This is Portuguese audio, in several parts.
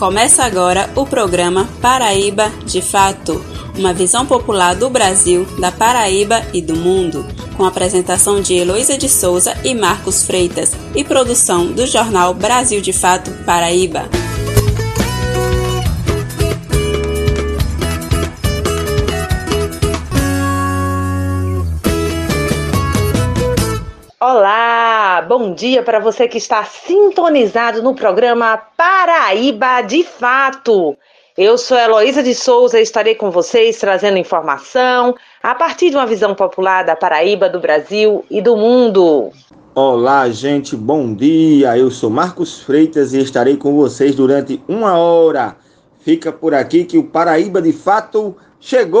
Começa agora o programa Paraíba de Fato, uma visão popular do Brasil, da Paraíba e do mundo, com apresentação de Heloísa de Souza e Marcos Freitas e produção do jornal Brasil de Fato Paraíba. Bom dia para você que está sintonizado no programa Paraíba de Fato. Eu sou Heloísa de Souza e estarei com vocês trazendo informação a partir de uma visão popular da Paraíba, do Brasil e do mundo. Olá, gente, bom dia. Eu sou Marcos Freitas e estarei com vocês durante uma hora. Fica por aqui que o Paraíba de Fato chegou!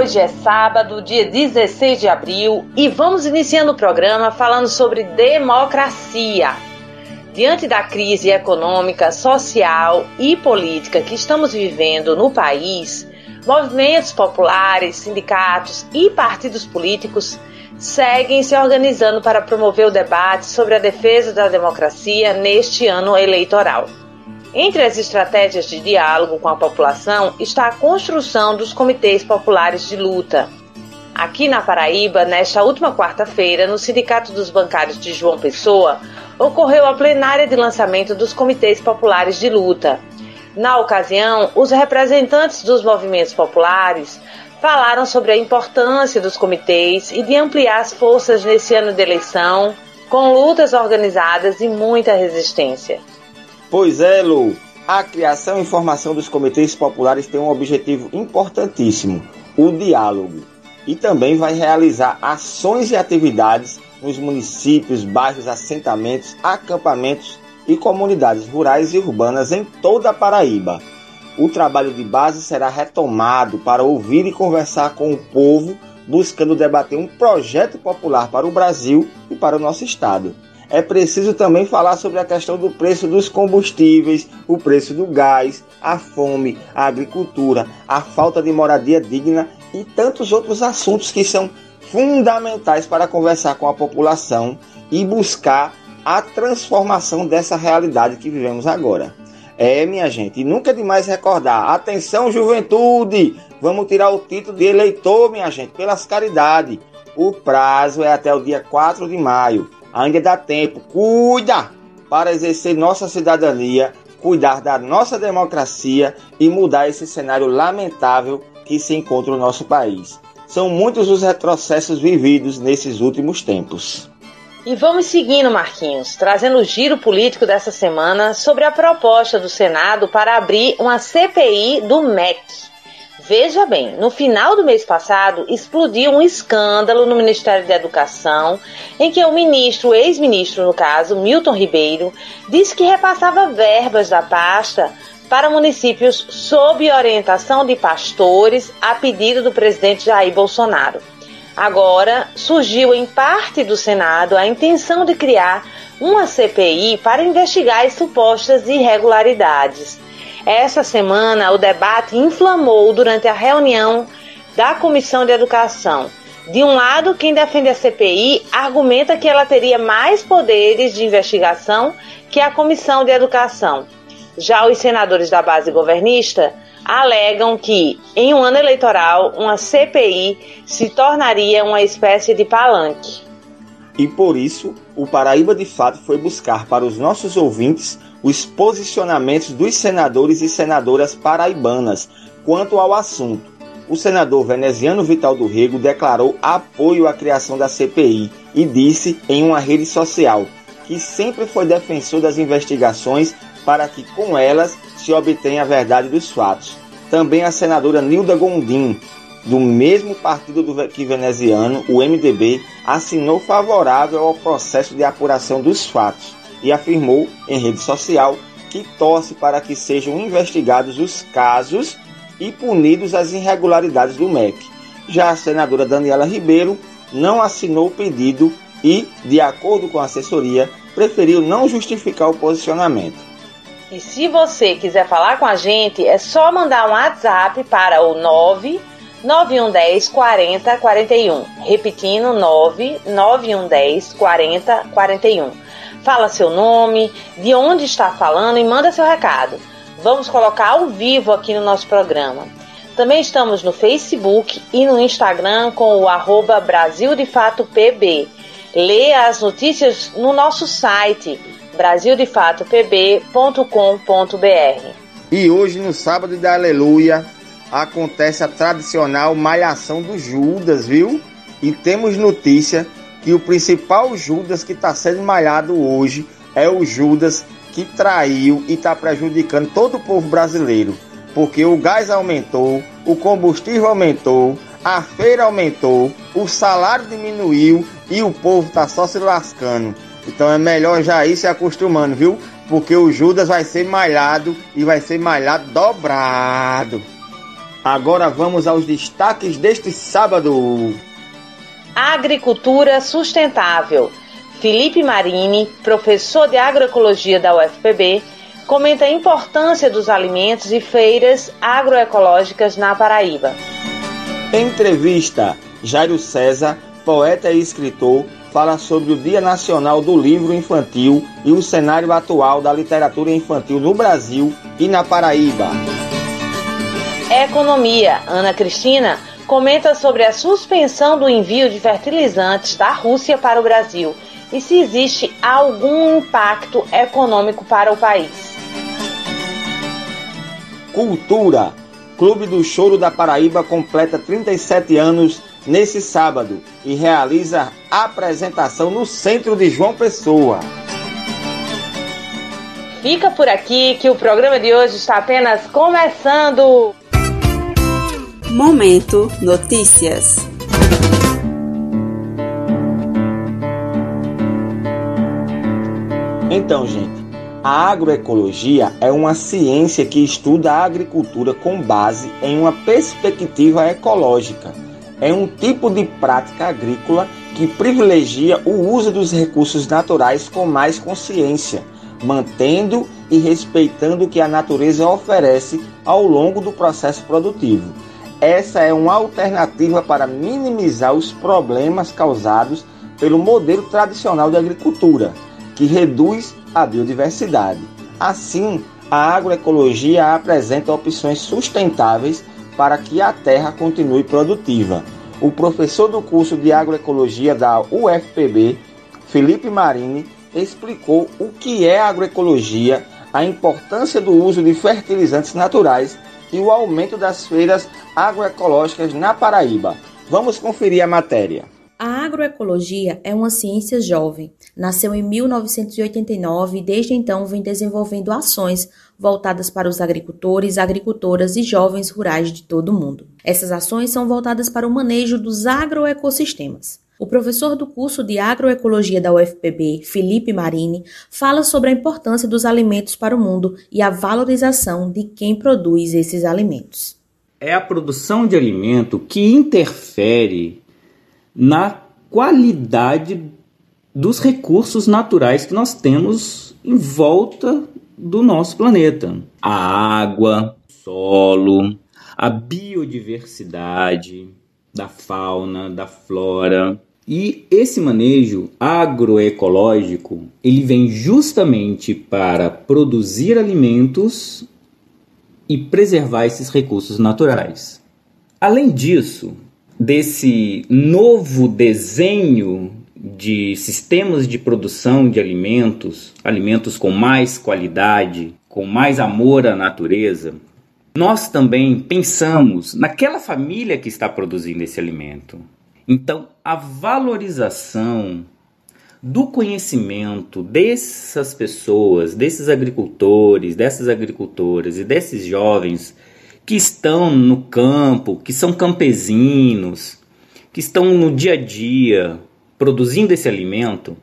Hoje é sábado, dia 16 de abril, e vamos iniciando o programa falando sobre democracia. Diante da crise econômica, social e política que estamos vivendo no país, movimentos populares, sindicatos e partidos políticos seguem se organizando para promover o debate sobre a defesa da democracia neste ano eleitoral. Entre as estratégias de diálogo com a população está a construção dos comitês populares de luta. Aqui na Paraíba, nesta última quarta-feira, no Sindicato dos Bancários de João Pessoa, ocorreu a plenária de lançamento dos comitês populares de luta. Na ocasião, os representantes dos movimentos populares falaram sobre a importância dos comitês e de ampliar as forças nesse ano de eleição, com lutas organizadas e muita resistência. Pois é, Lu. A criação e formação dos comitês populares tem um objetivo importantíssimo: o diálogo. E também vai realizar ações e atividades nos municípios, bairros, assentamentos, acampamentos e comunidades rurais e urbanas em toda a Paraíba. O trabalho de base será retomado para ouvir e conversar com o povo, buscando debater um projeto popular para o Brasil e para o nosso estado é preciso também falar sobre a questão do preço dos combustíveis, o preço do gás, a fome, a agricultura, a falta de moradia digna e tantos outros assuntos que são fundamentais para conversar com a população e buscar a transformação dessa realidade que vivemos agora. É, minha gente, nunca é demais recordar. Atenção, juventude! Vamos tirar o título de eleitor, minha gente, pelas caridades. O prazo é até o dia 4 de maio. Ainda dá tempo. Cuida para exercer nossa cidadania, cuidar da nossa democracia e mudar esse cenário lamentável que se encontra no nosso país. São muitos os retrocessos vividos nesses últimos tempos. E vamos seguindo, Marquinhos, trazendo o giro político dessa semana sobre a proposta do Senado para abrir uma CPI do MEC. Veja bem, no final do mês passado explodiu um escândalo no Ministério da Educação, em que o ministro, ex-ministro no caso, Milton Ribeiro, disse que repassava verbas da pasta para municípios sob orientação de pastores a pedido do presidente Jair Bolsonaro. Agora, surgiu em parte do Senado a intenção de criar uma CPI para investigar as supostas irregularidades. Essa semana, o debate inflamou durante a reunião da Comissão de Educação. De um lado, quem defende a CPI argumenta que ela teria mais poderes de investigação que a Comissão de Educação. Já os senadores da base governista alegam que, em um ano eleitoral, uma CPI se tornaria uma espécie de palanque. E por isso, o Paraíba de Fato foi buscar para os nossos ouvintes os posicionamentos dos senadores e senadoras paraibanas quanto ao assunto. O senador veneziano Vital do Rego declarou apoio à criação da CPI e disse em uma rede social que sempre foi defensor das investigações para que com elas se obtenha a verdade dos fatos. Também a senadora Nilda Gondim, do mesmo partido do que veneziano, o MDB, assinou favorável ao processo de apuração dos fatos e afirmou em rede social que torce para que sejam investigados os casos e punidos as irregularidades do MEC. Já a senadora Daniela Ribeiro não assinou o pedido e, de acordo com a assessoria, preferiu não justificar o posicionamento. E se você quiser falar com a gente, é só mandar um WhatsApp para o 9 9110 40 41. Repetindo, 9 9110 40 41. Fala seu nome, de onde está falando e manda seu recado. Vamos colocar ao vivo aqui no nosso programa. Também estamos no Facebook e no Instagram com o arroba Brasil de Fato PB. Leia as notícias no nosso site brasildefatoPB.com.br. E hoje, no sábado da Aleluia, acontece a tradicional malhação do Judas, viu? E temos notícia que o principal Judas que está sendo malhado hoje é o Judas que traiu e está prejudicando todo o povo brasileiro. Porque o gás aumentou, o combustível aumentou, a feira aumentou, o salário diminuiu e o povo está só se lascando. Então é melhor já ir se acostumando, viu? Porque o Judas vai ser malhado e vai ser malhado dobrado. Agora vamos aos destaques deste sábado. Agricultura sustentável. Felipe Marini, professor de agroecologia da UFPB, comenta a importância dos alimentos e feiras agroecológicas na Paraíba. Entrevista: Jairo César, poeta e escritor, fala sobre o Dia Nacional do Livro Infantil e o cenário atual da literatura infantil no Brasil e na Paraíba. Economia. Ana Cristina comenta sobre a suspensão do envio de fertilizantes da Rússia para o Brasil e se existe algum impacto econômico para o país. Cultura. Clube do Choro da Paraíba completa 37 anos nesse sábado e realiza apresentação no centro de João Pessoa. Fica por aqui que o programa de hoje está apenas começando. Momento Notícias. Então, gente, a agroecologia é uma ciência que estuda a agricultura com base em uma perspectiva ecológica é um tipo de prática agrícola que privilegia o uso dos recursos naturais com mais consciência, mantendo e respeitando o que a natureza oferece ao longo do processo produtivo. Essa é uma alternativa para minimizar os problemas causados pelo modelo tradicional de agricultura, que reduz a biodiversidade. Assim, a agroecologia apresenta opções sustentáveis para que a terra continue produtiva. O professor do curso de agroecologia da UFPB, Felipe Marini, explicou o que é agroecologia, a importância do uso de fertilizantes naturais e o aumento das feiras agroecológicas na Paraíba. Vamos conferir a matéria. A agroecologia é uma ciência jovem. Nasceu em 1989 e desde então vem desenvolvendo ações voltadas para os agricultores, agricultoras e jovens rurais de todo o mundo. Essas ações são voltadas para o manejo dos agroecossistemas. O professor do curso de agroecologia da UFPB, Felipe Marini, fala sobre a importância dos alimentos para o mundo e a valorização de quem produz esses alimentos. É a produção de alimento que interfere na qualidade dos recursos naturais que nós temos em volta do nosso planeta. A água, o solo, a biodiversidade da fauna, da flora. E esse manejo agroecológico, ele vem justamente para produzir alimentos e preservar esses recursos naturais. Além disso, desse novo desenho de sistemas de produção de alimentos, alimentos com mais qualidade, com mais amor à natureza, nós também pensamos naquela família que está produzindo esse alimento. Então, a valorização do conhecimento dessas pessoas, desses agricultores, dessas agricultoras e desses jovens que estão no campo, que são campesinos, que estão no dia a dia produzindo esse alimento,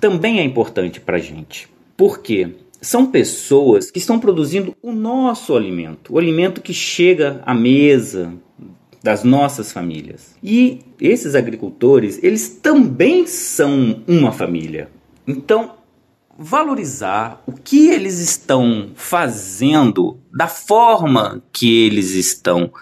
também é importante para a gente. Por quê? são pessoas que estão produzindo o nosso alimento, o alimento que chega à mesa das nossas famílias. E esses agricultores, eles também são uma família. Então, valorizar o que eles estão fazendo, da forma que eles estão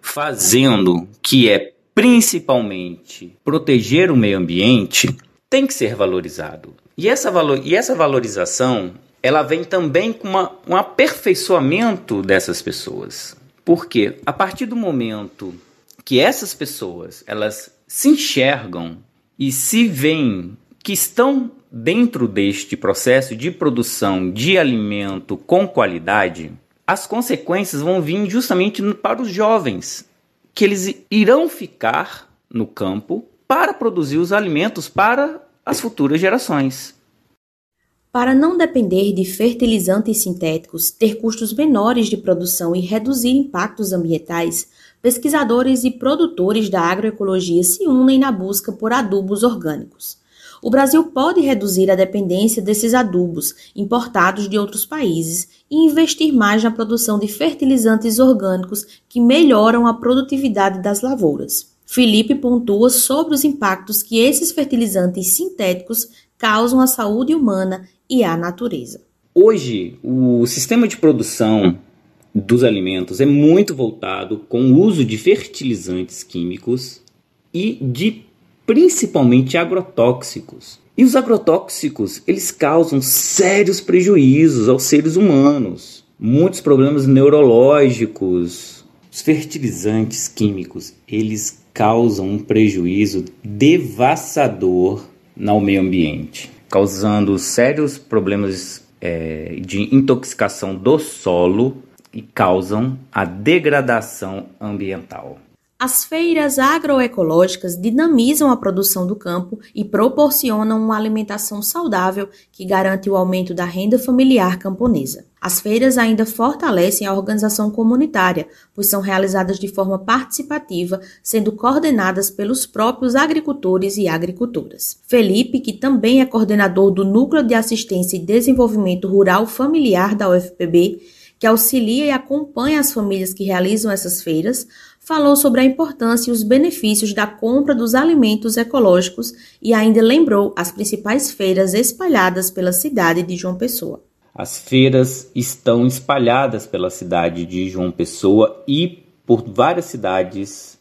fazendo, que é principalmente proteger o meio ambiente, tem que ser valorizado. E essa, valor, e essa valorização ela vem também com uma, um aperfeiçoamento dessas pessoas. Porque a partir do momento que essas pessoas elas se enxergam e se veem que estão dentro deste processo de produção de alimento com qualidade, as consequências vão vir justamente para os jovens, que eles irão ficar no campo para produzir os alimentos para as futuras gerações. Para não depender de fertilizantes sintéticos, ter custos menores de produção e reduzir impactos ambientais, pesquisadores e produtores da agroecologia se unem na busca por adubos orgânicos. O Brasil pode reduzir a dependência desses adubos importados de outros países e investir mais na produção de fertilizantes orgânicos que melhoram a produtividade das lavouras. Felipe pontua sobre os impactos que esses fertilizantes sintéticos causam à saúde humana e à natureza. Hoje, o sistema de produção dos alimentos é muito voltado com o uso de fertilizantes químicos e de principalmente agrotóxicos. E os agrotóxicos, eles causam sérios prejuízos aos seres humanos, muitos problemas neurológicos. Os fertilizantes químicos, eles causam um prejuízo devastador no meio ambiente causando sérios problemas é, de intoxicação do solo e causam a degradação ambiental. As feiras agroecológicas dinamizam a produção do campo e proporcionam uma alimentação saudável que garante o aumento da renda familiar camponesa. As feiras ainda fortalecem a organização comunitária, pois são realizadas de forma participativa, sendo coordenadas pelos próprios agricultores e agricultoras. Felipe, que também é coordenador do Núcleo de Assistência e Desenvolvimento Rural Familiar da UFPB, que auxilia e acompanha as famílias que realizam essas feiras, falou sobre a importância e os benefícios da compra dos alimentos ecológicos e ainda lembrou as principais feiras espalhadas pela cidade de João Pessoa. As feiras estão espalhadas pela cidade de João Pessoa e por várias cidades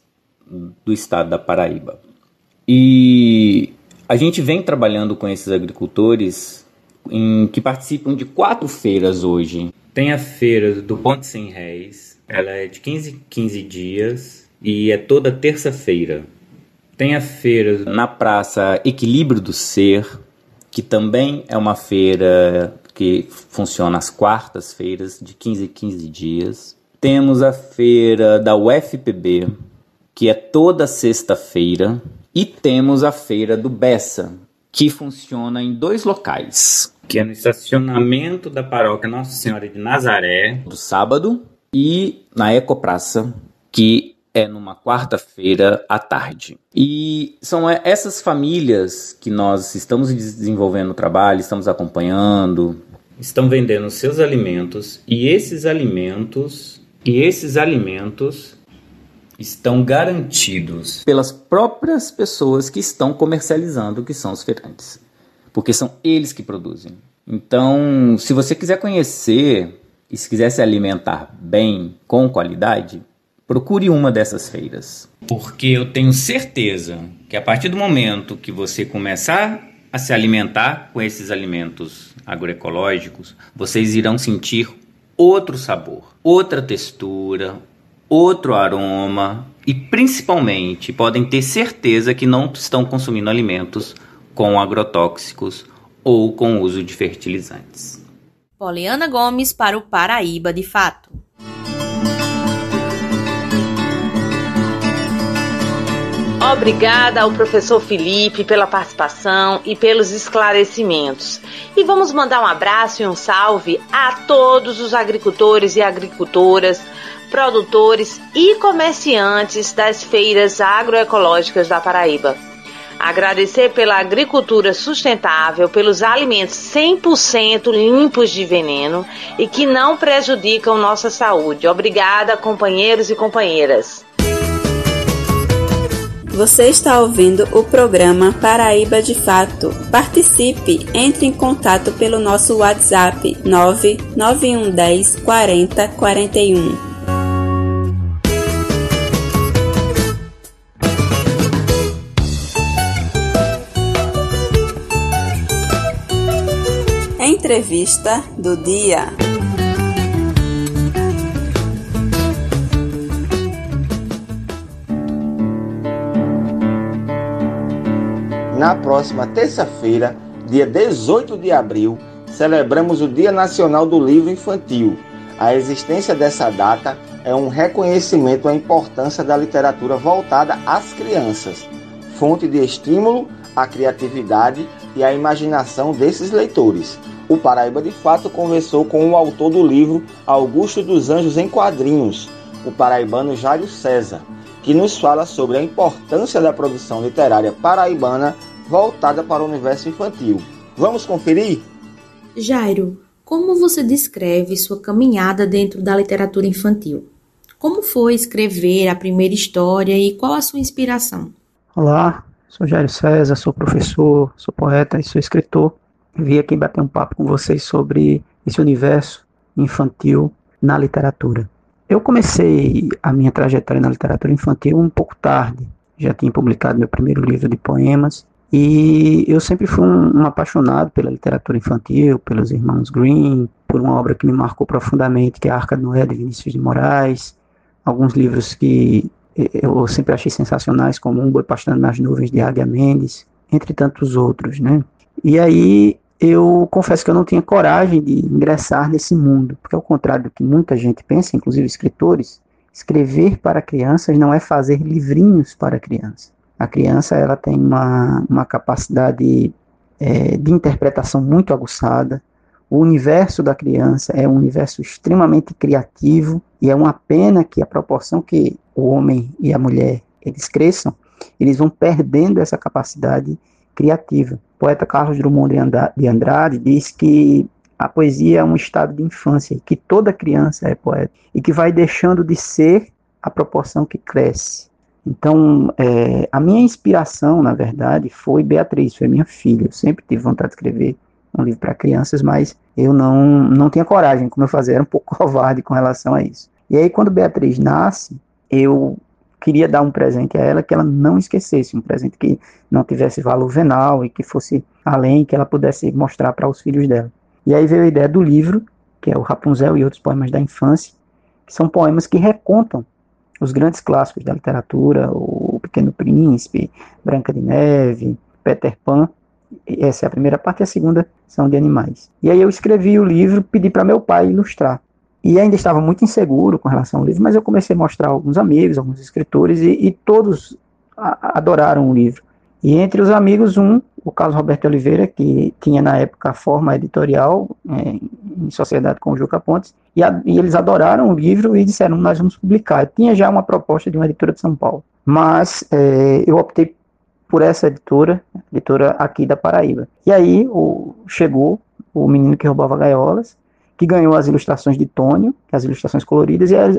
do estado da Paraíba. E a gente vem trabalhando com esses agricultores em, que participam de quatro feiras hoje. Tem a feira do Ponte Sem Réis, ela é de 15 15 dias e é toda terça-feira. Tem a feira na Praça Equilíbrio do Ser, que também é uma feira que funciona às quartas-feiras, de 15 em 15 dias. Temos a feira da UFPB, que é toda sexta-feira. E temos a feira do Bessa, que funciona em dois locais, que é no estacionamento da paróquia Nossa Senhora de Nazaré, do sábado, e na Ecopraça, que é numa quarta-feira à tarde. E são essas famílias que nós estamos desenvolvendo o trabalho, estamos acompanhando, estão vendendo seus alimentos e esses alimentos e esses alimentos estão garantidos pelas próprias pessoas que estão comercializando, que são os feirantes, porque são eles que produzem. Então, se você quiser conhecer e se quiser se alimentar bem, com qualidade, procure uma dessas feiras. Porque eu tenho certeza que a partir do momento que você começar a se alimentar com esses alimentos agroecológicos, vocês irão sentir outro sabor, outra textura, outro aroma e principalmente podem ter certeza que não estão consumindo alimentos com agrotóxicos ou com uso de fertilizantes. Poliana Gomes para o Paraíba de Fato. Obrigada ao professor Felipe pela participação e pelos esclarecimentos. E vamos mandar um abraço e um salve a todos os agricultores e agricultoras, produtores e comerciantes das feiras agroecológicas da Paraíba. Agradecer pela agricultura sustentável, pelos alimentos 100% limpos de veneno e que não prejudicam nossa saúde. Obrigada, companheiros e companheiras. Você está ouvindo o programa Paraíba de Fato. Participe, entre em contato pelo nosso WhatsApp 99110 40 Entrevista do dia. Na próxima terça-feira, dia 18 de abril, celebramos o Dia Nacional do Livro Infantil. A existência dessa data é um reconhecimento à importância da literatura voltada às crianças, fonte de estímulo à criatividade e à imaginação desses leitores. O Paraíba de Fato conversou com o autor do livro Augusto dos Anjos em Quadrinhos, o paraibano Jairo César, que nos fala sobre a importância da produção literária paraibana voltada para o universo infantil. Vamos conferir? Jairo, como você descreve sua caminhada dentro da literatura infantil? Como foi escrever a primeira história e qual a sua inspiração? Olá, sou Jairo César, sou professor, sou poeta e sou escritor. Vim aqui bater um papo com vocês sobre esse universo infantil na literatura. Eu comecei a minha trajetória na literatura infantil um pouco tarde. Já tinha publicado meu primeiro livro de poemas e eu sempre fui um, um, apaixonado pela literatura infantil, pelos irmãos Green, por uma obra que me marcou profundamente, que é a Arca de Noé, de Vinícius de Moraes, alguns livros que eu sempre achei sensacionais, como Um Boi Pastando nas Nuvens, de Águia Mendes, entre tantos outros, né? E aí eu confesso que eu não tinha coragem de ingressar nesse mundo, porque ao contrário do que muita gente pensa, inclusive escritores, escrever para crianças não é fazer livrinhos para crianças. A criança ela tem uma, uma capacidade é, de interpretação muito aguçada. O universo da criança é um universo extremamente criativo e é uma pena que a proporção que o homem e a mulher eles cresçam, eles vão perdendo essa capacidade criativa. O poeta Carlos Drummond de Andrade diz que a poesia é um estado de infância, que toda criança é poeta e que vai deixando de ser a proporção que cresce. Então, é, a minha inspiração, na verdade, foi Beatriz, foi minha filha. Eu sempre tive vontade de escrever um livro para crianças, mas eu não, não tinha coragem, como eu fazia, era um pouco covarde com relação a isso. E aí, quando Beatriz nasce, eu queria dar um presente a ela que ela não esquecesse, um presente que não tivesse valor venal e que fosse além, que ela pudesse mostrar para os filhos dela. E aí veio a ideia do livro, que é o Rapunzel e outros poemas da infância, que são poemas que recontam os grandes clássicos da literatura, o Pequeno Príncipe, Branca de Neve, Peter Pan. Essa é a primeira parte, e a segunda são de animais. E aí eu escrevi o livro, pedi para meu pai ilustrar. E ainda estava muito inseguro com relação ao livro, mas eu comecei a mostrar alguns amigos, alguns escritores, e, e todos a, adoraram o livro. E entre os amigos, um, o Carlos Roberto Oliveira, que tinha na época a forma editorial é, em sociedade com o Juca Pontes, e, a, e, eles adoraram o livro e disseram, nós vamos publicar. Eu tinha já uma proposta de uma editora de São Paulo, mas é, eu optei por essa editora, editora aqui da Paraíba. E aí o, chegou o menino que roubava gaiolas, que ganhou as ilustrações de Tônio, as ilustrações coloridas, e as,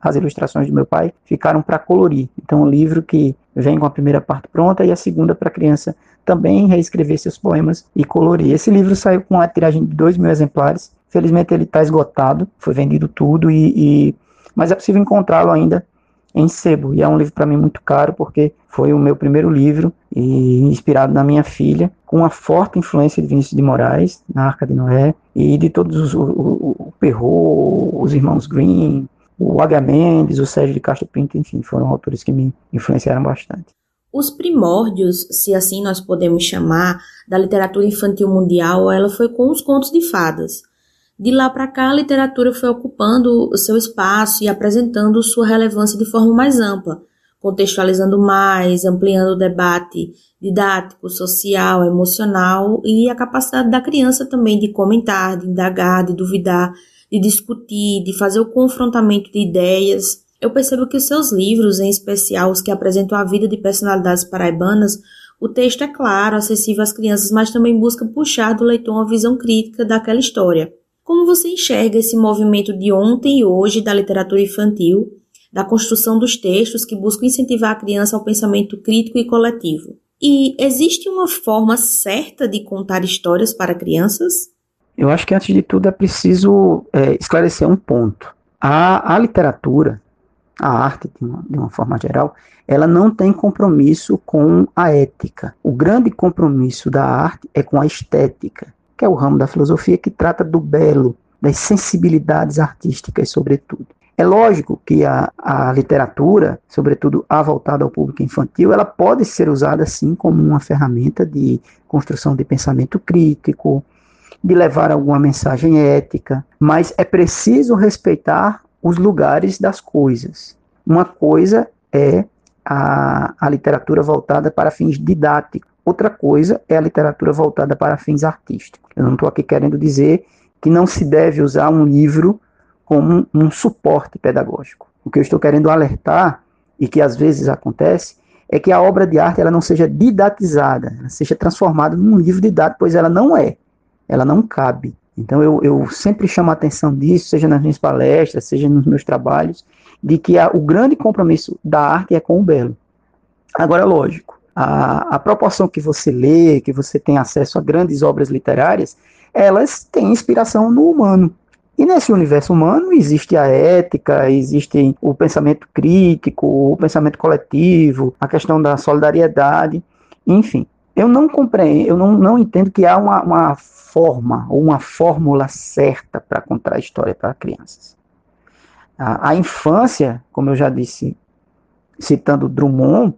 as ilustrações do meu pai ficaram para colorir. Então, um livro que vem com a primeira parte pronta e a segunda para a criança também reescrever seus poemas e colorir. Esse livro saiu com uma tiragem de 2 mil exemplares. Felizmente, ele está esgotado, foi vendido tudo, e, e... mas é possível encontrá-lo ainda em sebo. E é um livro para mim muito caro, porque foi o meu primeiro livro, e inspirado na minha filha, com uma forte influência de Vinícius de Moraes, na Arca de Noé, e de todos os, o, o, o Perrault, os irmãos Green, o H. Mendes, o Sérgio de Castro Pinto, enfim, foram autores que me influenciaram bastante. Os primórdios, se assim nós podemos chamar, da literatura infantil mundial, ela foi com os contos de fadas. De lá para cá, a literatura foi ocupando o seu espaço e apresentando sua relevância de forma mais ampla, contextualizando mais, ampliando o debate didático, social, emocional e a capacidade da criança também de comentar, de indagar, de duvidar, de discutir, de fazer o confrontamento de ideias. Eu percebo que os seus livros, em especial os que apresentam a vida de personalidades paraibanas, O texto é claro, acessível às crianças, mas também busca puxar do leitor uma visão crítica daquela história. Como você enxerga esse movimento de ontem e hoje da literatura infantil, da construção dos textos que buscam incentivar a criança ao pensamento crítico e coletivo? E existe uma forma certa de contar histórias para crianças? Eu acho que antes de tudo é preciso é, esclarecer um ponto. A, a literatura, a arte de uma, de uma, forma geral, ela não tem compromisso com a ética. O grande compromisso da arte é com a estética, que é o ramo da filosofia que trata do belo, das sensibilidades artísticas, sobretudo. É lógico que a, a literatura, sobretudo a voltada ao público infantil, ela pode ser usada sim como uma ferramenta de construção de pensamento crítico, de levar alguma mensagem ética, mas é preciso respeitar os lugares das coisas. Uma coisa é a, a literatura voltada para fins didáticos, outra coisa é a literatura voltada para fins artísticos. Eu não estou aqui querendo dizer que não se deve usar um livro como um, um suporte pedagógico. O que eu estou querendo alertar, e que às vezes acontece, é que a obra de arte ela não seja didatizada, ela seja transformada num livro didático, pois ela não é, ela não cabe. Então eu, eu sempre chamo a atenção disso, seja nas minhas palestras, seja nos meus trabalhos, de que a, o grande compromisso da arte é com o belo. Agora, lógico, a, a proporção que você lê, que você tem acesso a grandes obras literárias, elas têm inspiração no humano. E nesse universo humano existe a ética, existe o pensamento crítico, o pensamento coletivo, a questão da solidariedade, enfim. Eu não compreendo, eu não, não entendo que há uma, uma forma ou uma fórmula certa para contar a história para crianças. A, a infância, como eu já disse, citando Drummond,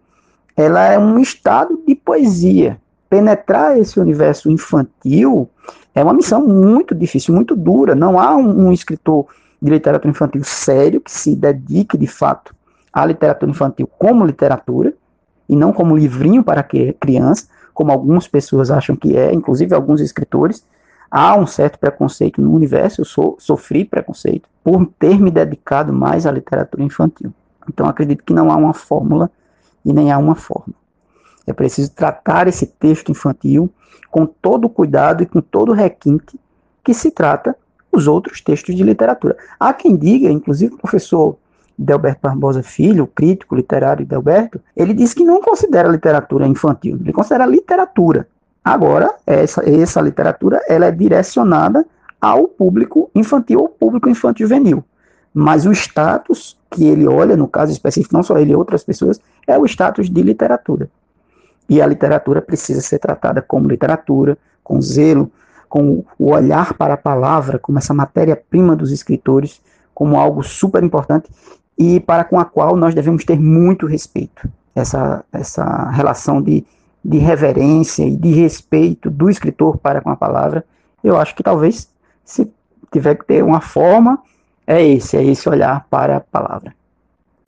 ela é um estado de poesia. Penetrar esse universo infantil é uma missão muito difícil, muito dura. Não há um, um escritor de literatura infantil sério que se dedique de fato à literatura infantil como literatura e não como livrinho para criança, como algumas pessoas acham que é, inclusive alguns escritores. Há um certo preconceito no universo, eu so, sofri preconceito por ter me dedicado mais à literatura infantil. Então acredito que não há uma fórmula e nem há uma forma. É preciso tratar esse texto infantil com todo o cuidado e com todo o requinte que se trata os outros textos de literatura. Há quem diga, inclusive o professor Delberto Barbosa Filho, crítico literário Delberto, ele diz que não considera literatura infantil, ele considera literatura. Agora, essa, essa literatura ela é direcionada ao público infantil ou público infantil juvenil. Mas o status que ele olha, no caso específico, não só ele, outras pessoas, é o status de literatura. E a literatura precisa ser tratada como literatura, com zelo, com o olhar para a palavra, como essa matéria-prima dos escritores, como algo super importante e para com a qual nós devemos ter muito respeito. Essa, essa relação de, de reverência e de respeito do escritor para com a palavra, eu acho que talvez, se tiver que ter uma forma, é esse, é esse olhar para a palavra.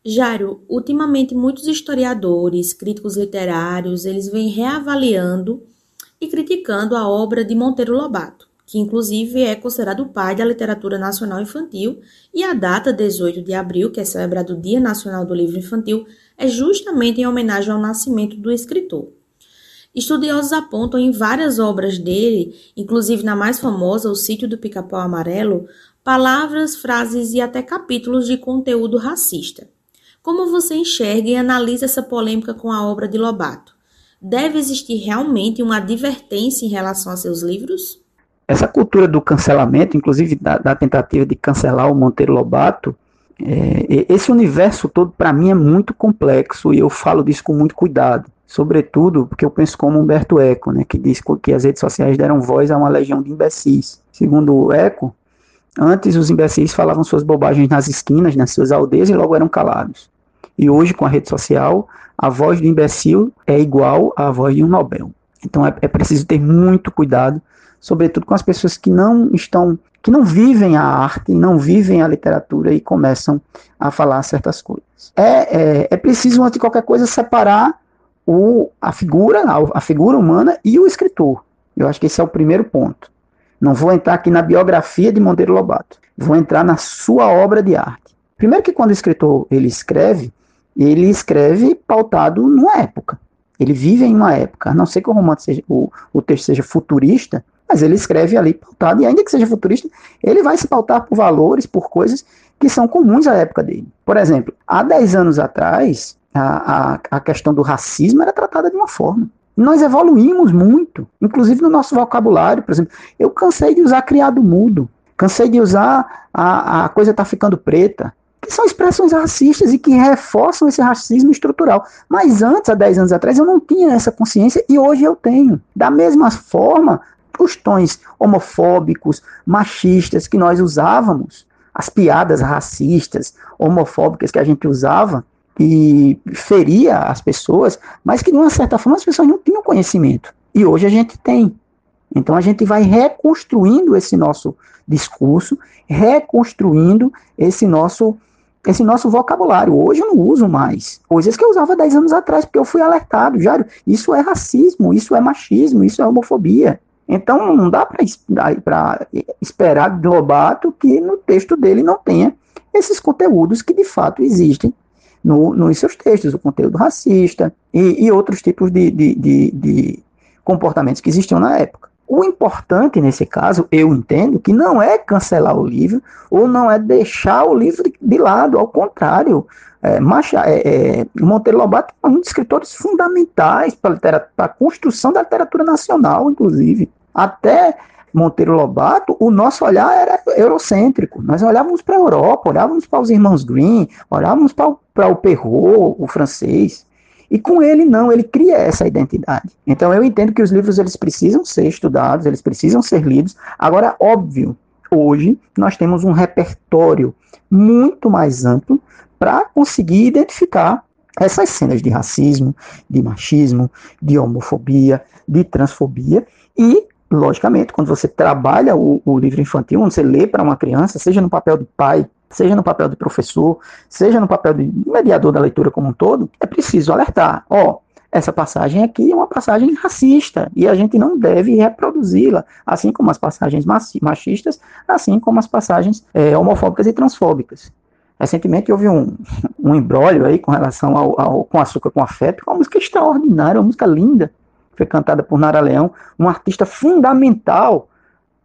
Jairo, ultimamente muitos historiadores, críticos literários, eles vêm reavaliando e criticando a obra de Monteiro Lobato, que inclusive é considerado o pai da literatura nacional infantil, e a data 18 de abril, que é celebrado o Dia Nacional do Livro Infantil, é justamente em homenagem ao nascimento do escritor. Estudiosos apontam em várias obras dele, inclusive na mais famosa, O Sítio do Pica-Pau Amarelo, palavras, frases e até capítulos de conteúdo racista. Como você enxerga e analisa essa polêmica com a obra de Lobato? Deve existir realmente uma advertência em relação a seus livros? Essa cultura do cancelamento, inclusive da, da tentativa de cancelar o Monteiro Lobato, é, esse universo todo para mim é muito complexo e eu falo disso com muito cuidado. Sobretudo porque eu penso como Humberto Eco, né, que diz que as redes sociais deram voz a uma legião de imbecis. Segundo o Eco, antes os imbecis falavam suas bobagens nas esquinas, nas suas aldeias e logo eram calados. E hoje, com a rede social, a voz do imbecil é igual à voz de um Nobel. Então é, é preciso ter muito cuidado, sobretudo com as pessoas que não estão, que não vivem a arte, não vivem a literatura e começam a falar certas coisas. É, é, é preciso, antes de qualquer coisa, separar o, a figura, a, a figura humana e o escritor. Eu acho que esse é o primeiro ponto. Não vou entrar aqui na biografia de Monteiro Lobato. Vou entrar na sua obra de arte. Primeiro que quando o escritor ele escreve, ele escreve pautado numa época. Ele vive em uma época, a não ser que o romance seja, o, o texto seja futurista, mas ele escreve ali pautado, e ainda que seja futurista, ele vai se pautar por valores, por coisas que são comuns à época dele. Por exemplo, há 10 anos atrás, a, a, a questão do racismo era tratada de uma forma. Nós evoluímos muito, inclusive no nosso vocabulário, por exemplo. Eu cansei de usar criado mudo, cansei de usar a, a coisa está ficando preta, que são expressões racistas e que reforçam esse racismo estrutural. Mas antes, há 10 anos atrás, eu não tinha essa consciência e hoje eu tenho. Da mesma forma, os tons homofóbicos, machistas que nós usávamos, as piadas racistas, homofóbicas que a gente usava, e feria as pessoas, mas que de uma certa forma as pessoas não tinham conhecimento. E hoje a gente tem. Então a gente vai reconstruindo esse nosso discurso, reconstruindo esse nosso esse nosso vocabulário. Hoje eu não uso mais coisas que eu usava 10 anos atrás, porque eu fui alertado, já isso é racismo, isso é machismo, isso é homofobia. Então não dá para esperar de Lobato que no texto dele não tenha esses conteúdos que de fato existem no, nos seus textos, o conteúdo racista e, e outros tipos de, de, de, de comportamentos que existiam na época. O importante nesse caso, eu entendo, que não é cancelar o livro ou não é deixar o livro de lado, ao contrário. É, Macha, é, é, Monteiro Lobato é um dos escritores fundamentais para a construção da literatura nacional, inclusive. Até Monteiro Lobato, o nosso olhar era eurocêntrico. Nós olhávamos para a Europa, olhávamos para os irmãos Green, olhávamos para o Perrault, o francês. E com ele não, ele cria essa identidade. Então eu entendo que os livros eles precisam ser estudados, eles precisam ser lidos. Agora, óbvio, hoje nós temos um repertório muito mais amplo para conseguir identificar essas cenas de racismo, de machismo, de homofobia, de transfobia e logicamente, quando você trabalha o, o livro infantil, quando você lê para uma criança, seja no papel de pai, seja no papel de professor, seja no papel de mediador da leitura como um todo, é preciso alertar. Ó, essa passagem aqui é uma passagem racista e a gente não deve reproduzi-la, assim como as passagens machistas, assim como as passagens é, homofóbicas e transfóbicas. Recentemente houve um, um embrólio aí com relação ao, ao Com Açúcar com Afeto, uma música extraordinária, uma música linda, foi cantada por Nara Leão, um artista fundamental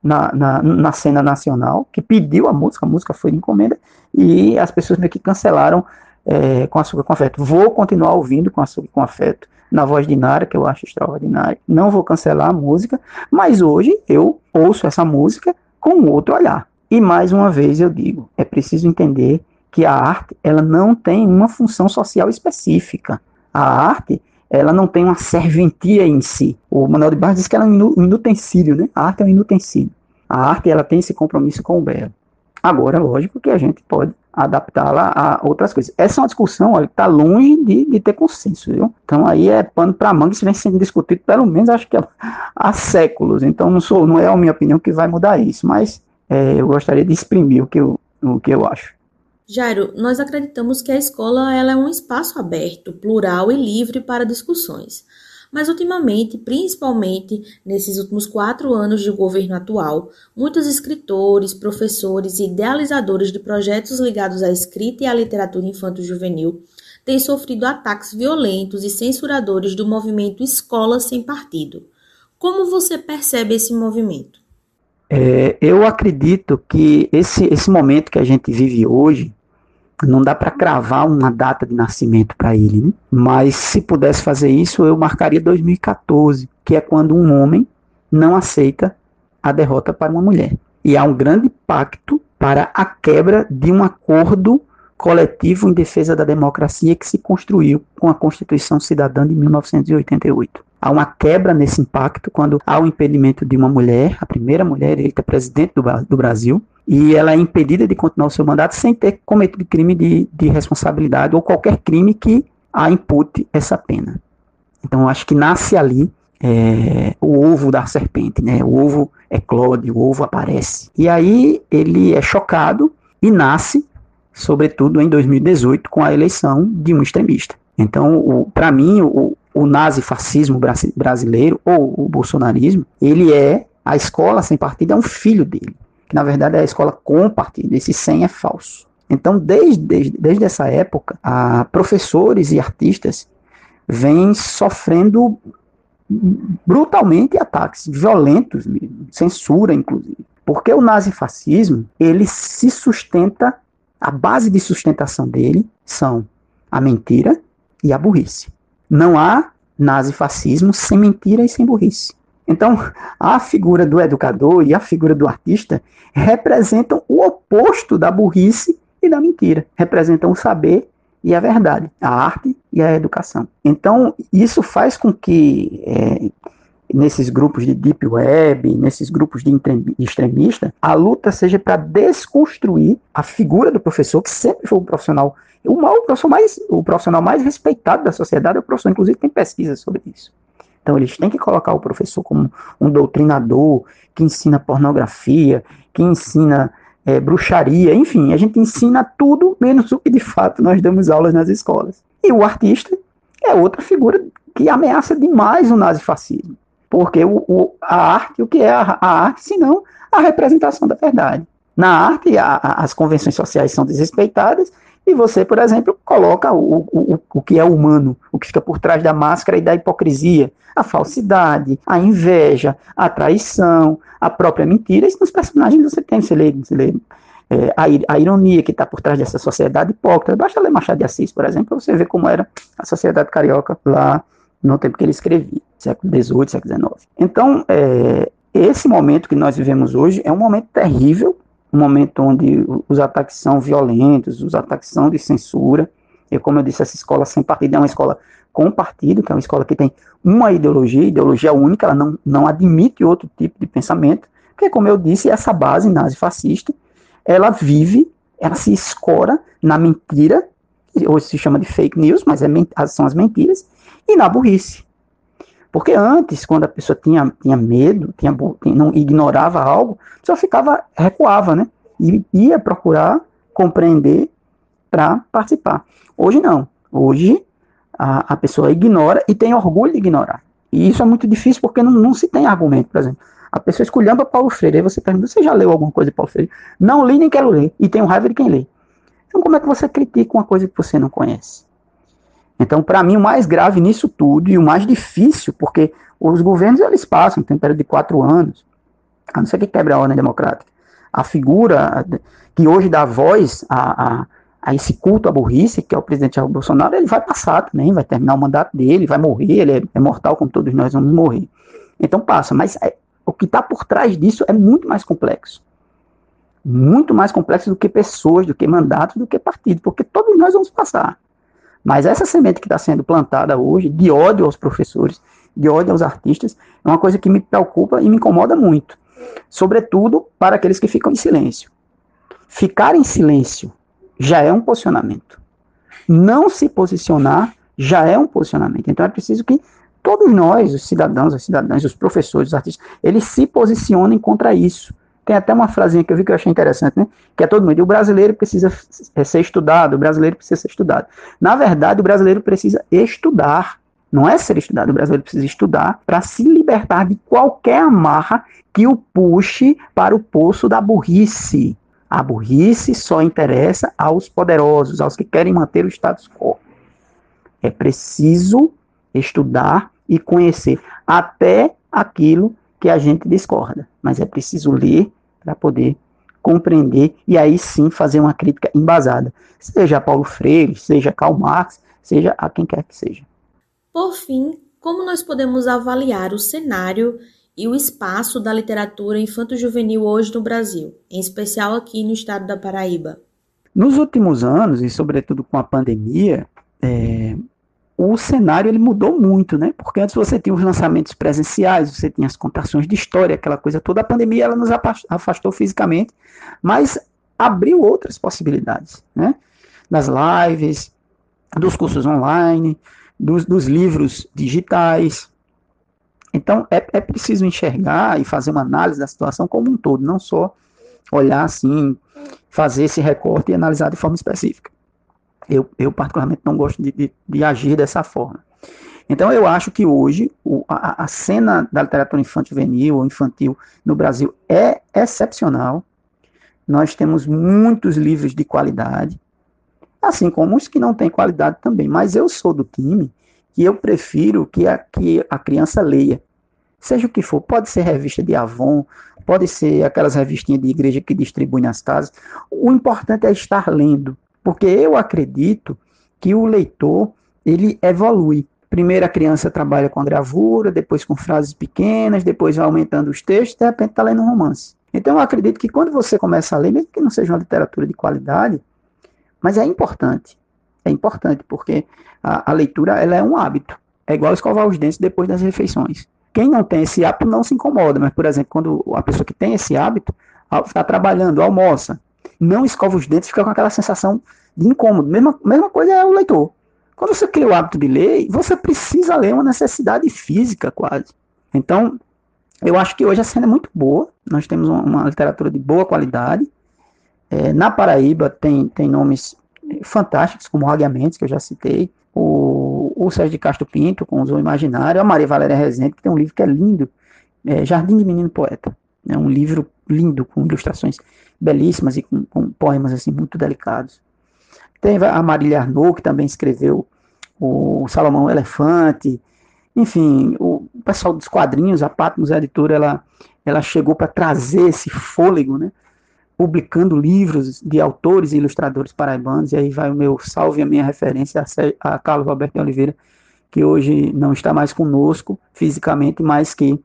na, na, na, cena nacional, que pediu a música, a música foi de encomenda, e as pessoas meio que cancelaram é, com açúcar com afeto. Vou continuar ouvindo com açúcar com afeto, na voz de Nara, que eu acho extraordinária. Não vou cancelar a música, mas hoje eu ouço essa música com outro olhar. E mais uma vez eu digo, é preciso entender que a arte ela não tem uma função social específica. A arte ela não tem uma serventia em si. O Manuel de Barros diz que ela é um inutensílio, né? A arte é um inutensílio. A arte ela tem esse compromisso com o belo. Agora, lógico que a gente pode adaptá-la a outras coisas. Essa é uma discussão, olha, está longe de, de, ter consenso, viu? Então aí é pano para manga, isso vem sendo discutido pelo menos acho que há, há, séculos. Então não sou, não é a minha opinião que vai mudar isso, mas é, eu gostaria de exprimir o que eu, o que eu acho. Jairo, nós acreditamos que a escola ela é um espaço aberto, plural e livre para discussões. Mas ultimamente, principalmente nesses últimos quatro anos de governo atual, muitos escritores, professores e idealizadores de projetos ligados à escrita e à literatura infanto-juvenil têm sofrido ataques violentos e censuradores do movimento Escola Sem Partido. Como você percebe esse movimento? É, eu acredito que esse, esse momento que a gente vive hoje, não dá para cravar uma data de nascimento para ele, né? mas se pudesse fazer isso, eu marcaria 2014, que é quando um homem não aceita a derrota para uma mulher. E há um grande pacto para a quebra de um acordo coletivo em defesa da democracia que se construiu com a Constituição Cidadã de 1988. Há uma quebra nesse impacto quando há o impedimento de uma mulher, a primeira mulher eleita presidente do, do Brasil, e ela é impedida de continuar o seu mandato sem ter cometido crime de, de responsabilidade ou qualquer crime que a impute essa pena. Então, acho que nasce ali é, o ovo da serpente, né? O ovo eclode, o ovo aparece. E aí ele é chocado e nasce, sobretudo em 2018, com a eleição de um extremista. Então, para mim, o, o nazifascismo brasileiro ou o bolsonarismo, ele é a escola sem partido é um filho dele que na verdade é a escola com partido. Esse sem é falso. Então, desde, desde, desde essa época, a professores e artistas vem sofrendo brutalmente ataques violentos mesmo, censura inclusive. Porque o nazifascismo, ele se sustenta, a base de sustentação dele são a mentira e a burrice. Não há nazifascismo sem mentira e sem burrice. Então, a figura do educador e a figura do artista representam o oposto da burrice e da mentira. Representam o saber e a verdade, a arte e a educação. Então, isso faz com que é, nesses grupos de deep web, nesses grupos de extremista, a luta seja para desconstruir a figura do professor, que sempre foi um profissional, o, o, profissional mais, o profissional mais respeitado da sociedade é o professor, inclusive tem pesquisa sobre isso. Então eles têm que colocar o professor como um doutrinador que ensina pornografia, que ensina é, bruxaria, enfim, a gente ensina tudo menos o que de fato nós damos aulas nas escolas. E o artista é outra figura que ameaça demais o nazifascismo. Porque o, o, a arte, o que é a, a arte, senão a representação da verdade? Na arte, a, a, as convenções sociais são desrespeitadas e você, por exemplo, coloca o, o, o que é humano, o que fica por trás da máscara e da hipocrisia, a falsidade, a inveja, a traição, a própria mentira. Isso nos personagens você tem, você lê, você lê é, a, a, ironia que está por trás dessa sociedade hipócrita. Basta ler Machado de Assis, por exemplo, para você ver como era a sociedade carioca lá no tempo que ele escrevia, século XVIII, século XIX. Então, é, esse momento que nós vivemos hoje é um momento terrível, um momento onde os ataques são violentos, os ataques são de censura. E como eu disse, essa escola sem partido é uma escola com partido, que é uma escola que tem uma ideologia, ideologia única, ela não, não admite outro tipo de pensamento, porque, como eu disse, essa base nazi-fascista, ela vive, ela se escora na mentira, hoje se chama de fake news, mas é, são as mentiras, e na burrice. Porque antes, quando a pessoa tinha, tinha medo, tinha, não ignorava algo, só ficava, recuava, né? E ia procurar compreender para participar. Hoje não. Hoje a, a pessoa ignora e tem orgulho de ignorar. E isso é muito difícil porque não, não se tem argumento, por exemplo. A pessoa escolhamba Paulo Freire, aí você pergunta, você já leu alguma coisa de Paulo Freire? Não li nem quero ler, e tenho raiva de quem lê. Então como é que você critica uma coisa que você não conhece? Então, para mim, o mais grave nisso tudo e o mais difícil, porque os governos eles passam, tem um período de quatro anos, a não ser que quebre a ordem democrática. A figura que hoje dá voz a, a, a, esse culto à burrice, que é o presidente Jair Bolsonaro, ele vai passar também, vai terminar o mandato dele, vai morrer, ele é, é mortal, como todos nós vamos morrer. Então passa, mas é, o que está por trás disso é muito mais complexo. Muito mais complexo do que pessoas, do que mandatos, do que partidos, porque todos nós vamos passar. Mas essa semente que está sendo plantada hoje, de ódio aos professores, de ódio aos artistas, é uma coisa que me preocupa e me incomoda muito. Sobretudo para aqueles que ficam em silêncio. Ficar em silêncio já é um posicionamento. Não se posicionar já é um posicionamento. Então é preciso que todos nós, os cidadãos, as cidadãs, os professores, os artistas, eles se posicionem contra isso. Tem até uma frasinha que eu vi que eu achei interessante, né? Que é todo mundo. O brasileiro precisa ser estudado, o brasileiro precisa ser estudado. Na verdade, o brasileiro precisa estudar. Não é ser estudado, o brasileiro precisa estudar para se libertar de qualquer amarra que o puxe para o poço da burrice. A burrice só interessa aos poderosos, aos que querem manter o status quo. É preciso estudar e conhecer até aquilo que a gente discorda, mas é preciso ler para poder compreender e aí sim fazer uma crítica embasada, seja Paulo Freire, seja Karl Marx, seja a quem quer que seja. Por fim, como nós podemos avaliar o cenário e o espaço da literatura infanto-juvenil hoje no Brasil, em especial aqui no estado da Paraíba? Nos últimos anos, e sobretudo com a pandemia, é, o cenário ele mudou muito, né? Porque antes você tinha os lançamentos presenciais, você tinha as contações de história, aquela coisa toda. A pandemia ela nos afastou fisicamente, mas abriu outras possibilidades, né? Das lives, dos cursos online, dos, dos livros digitais. Então é, é preciso enxergar e fazer uma análise da situação como um todo, não só olhar assim, fazer esse recorte e analisar de forma específica. Eu, eu particularmente não gosto de, de, de agir dessa forma. Então eu acho que hoje o, a, a, cena da literatura infantil juvenil ou infantil no Brasil é excepcional. Nós temos muitos livros de qualidade, assim como os que não têm qualidade também. Mas eu sou do time que eu prefiro que a, que a criança leia. Seja o que for, pode ser revista de Avon, pode ser aquelas revistinhas de igreja que distribuem nas casas. O importante é estar lendo, porque eu acredito que o leitor ele evolui. Primeiro a criança trabalha com gravura, depois com frases pequenas, depois vai aumentando os textos, de repente está lendo um romance. Então eu acredito que quando você começa a ler, mesmo que não seja uma literatura de qualidade, mas é importante. É importante, porque a, a leitura ela é um hábito. É igual escovar os dentes depois das refeições. Quem não tem esse hábito não se incomoda, mas, por exemplo, quando a pessoa que tem esse hábito está trabalhando, almoça, não escova os dentes, fica com aquela sensação de incômodo. Mesma, mesma coisa é o leitor. Quando você cria o hábito de ler, você precisa ler uma necessidade física quase. Então, eu acho que hoje a cena é muito boa. Nós temos uma, literatura de boa qualidade. É, na Paraíba tem, tem nomes fantásticos, como Águia Mendes, que eu já citei, o, o Sérgio de Castro Pinto, com o Imaginário, a Maria Valéria Rezende, que tem um livro que é lindo, é Jardim de Menino Poeta. É um livro lindo, com ilustrações belíssimas e com, com poemas assim muito delicados. Tem a Marília Arnaud, que também escreveu o Salomão Elefante, enfim, o pessoal dos quadrinhos, a Patmos Editora, ela, ela chegou para trazer esse fôlego, né? publicando livros de autores e ilustradores paraibanos, e aí vai o meu salve, a minha referência a, a Carlos Alberto de Oliveira, que hoje não está mais conosco fisicamente, mas que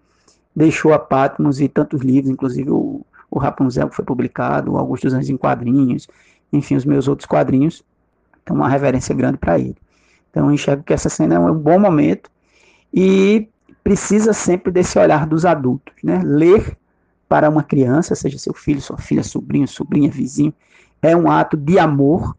deixou a Patmos e tantos livros, inclusive o, o Rapunzel que foi publicado, o Augusto dos Anjos em Quadrinhos, enfim, os meus outros quadrinhos, então uma reverência grande para ele. Então eu enxergo que essa cena é um bom momento e precisa sempre desse olhar dos adultos, né? Ler para uma criança, seja seu filho, sua filha, sobrinho, sobrinha, vizinho, é um ato de amor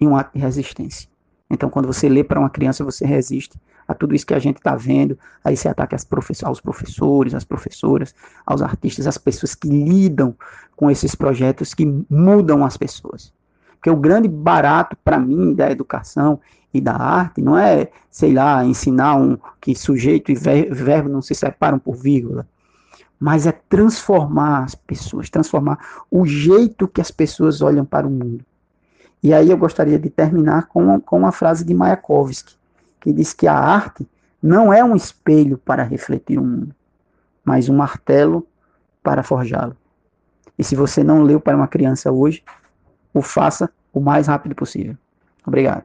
e um ato de resistência. Então, quando você lê para uma criança, você resiste a tudo isso que a gente está vendo, a esse ataque aos professores, às professoras, aos artistas, às pessoas que lidam com esses projetos que mudam as pessoas. Porque o grande barato para mim da educação e da arte não é, sei lá, ensinar um que sujeito e verbo não se separam por vírgula mas é transformar as pessoas, transformar o jeito que as pessoas olham para o mundo. E aí eu gostaria de terminar com, com uma frase de Mayakovsky, que diz que a arte não é um espelho para refletir o mundo, mas um martelo para forjá-lo. E se você não leu para uma criança hoje, o faça o mais rápido possível. Obrigado.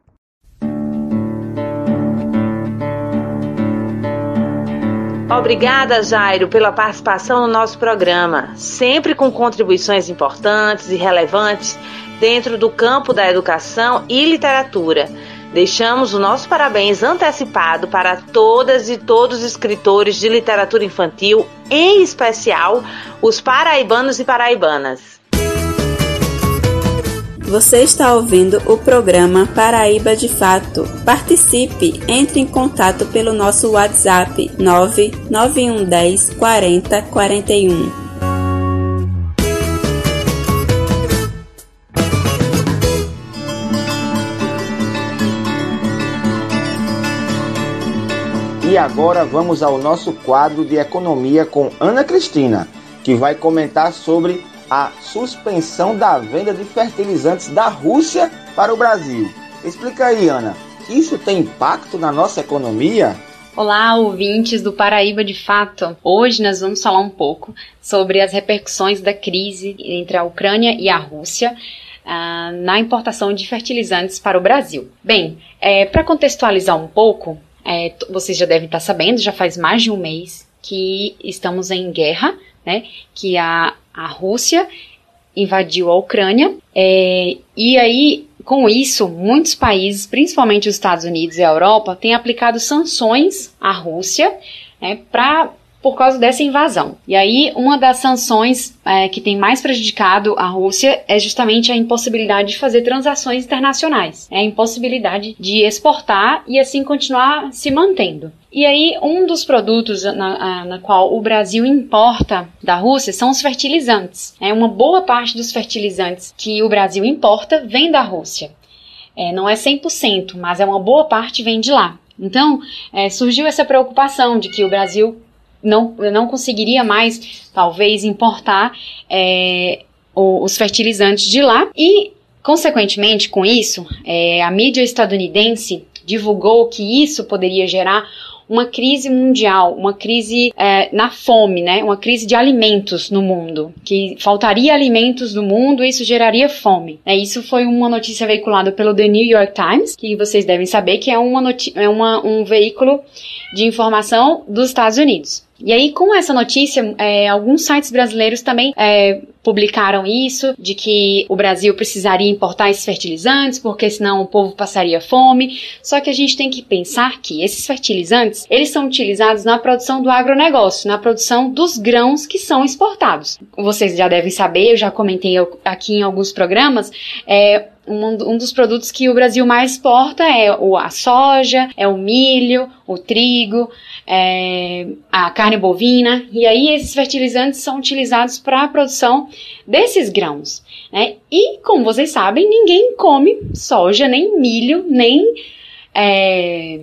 Obrigada, Jairo, pela participação no nosso programa, sempre com contribuições importantes e relevantes dentro do campo da educação e literatura. Deixamos o nosso parabéns antecipado para todas e todos os escritores de literatura infantil, em especial os paraibanos e paraibanas. Você está ouvindo o programa Paraíba de Fato. Participe, entre em contato pelo nosso WhatsApp 99110 40 41. E agora vamos ao nosso quadro de economia com Ana Cristina, que vai comentar sobre a suspensão da venda de fertilizantes da Rússia para o Brasil. Explica aí, Ana. Isso tem impacto na nossa economia? Olá, ouvintes do Paraíba de Fato. Hoje nós vamos falar um pouco sobre as repercussões da crise entre a Ucrânia e a Rússia uh, na importação de fertilizantes para o Brasil. Bem, é, para contextualizar um pouco, é, vocês já devem estar sabendo, já faz mais de um mês que estamos em guerra, né? Que a a Rússia invadiu a Ucrânia, é, e aí, com isso, muitos países, principalmente os Estados Unidos e a Europa, têm aplicado sanções à Rússia né, para por causa dessa invasão. E aí, uma das sanções é, que tem mais prejudicado a Rússia é justamente a impossibilidade de fazer transações internacionais, é a impossibilidade de exportar e assim continuar se mantendo. E aí, um dos produtos na, na, qual o Brasil importa da Rússia são os fertilizantes. É uma boa parte dos fertilizantes que o Brasil importa vem da Rússia. É, não é 100%, mas é uma boa parte vem de lá. Então, é, surgiu essa preocupação de que o Brasil não, não conseguiria mais, talvez, importar é, os fertilizantes de lá. E, consequentemente, com isso, é, a mídia estadunidense divulgou que isso poderia gerar uma crise mundial, uma crise é, na fome, né? Uma crise de alimentos no mundo, que faltaria alimentos no mundo e isso geraria fome. É, isso foi uma notícia veiculada pelo The New York Times, que vocês devem saber que é, uma é uma, um veículo de informação dos Estados Unidos. E aí, com essa notícia, é, alguns sites brasileiros também é, publicaram isso, de que o Brasil precisaria importar esses fertilizantes, porque senão o povo passaria fome. Só que a gente tem que pensar que esses fertilizantes, eles são utilizados na produção do agronegócio, na produção dos grãos que são exportados. Vocês já devem saber, eu já comentei aqui em alguns programas, é, um, um, dos produtos que o Brasil mais exporta é o, a soja, é o milho, o trigo, é, a carne bovina, e aí esses fertilizantes são utilizados para a produção desses grãos. Né? E, como vocês sabem, ninguém come soja, nem milho, nem. É,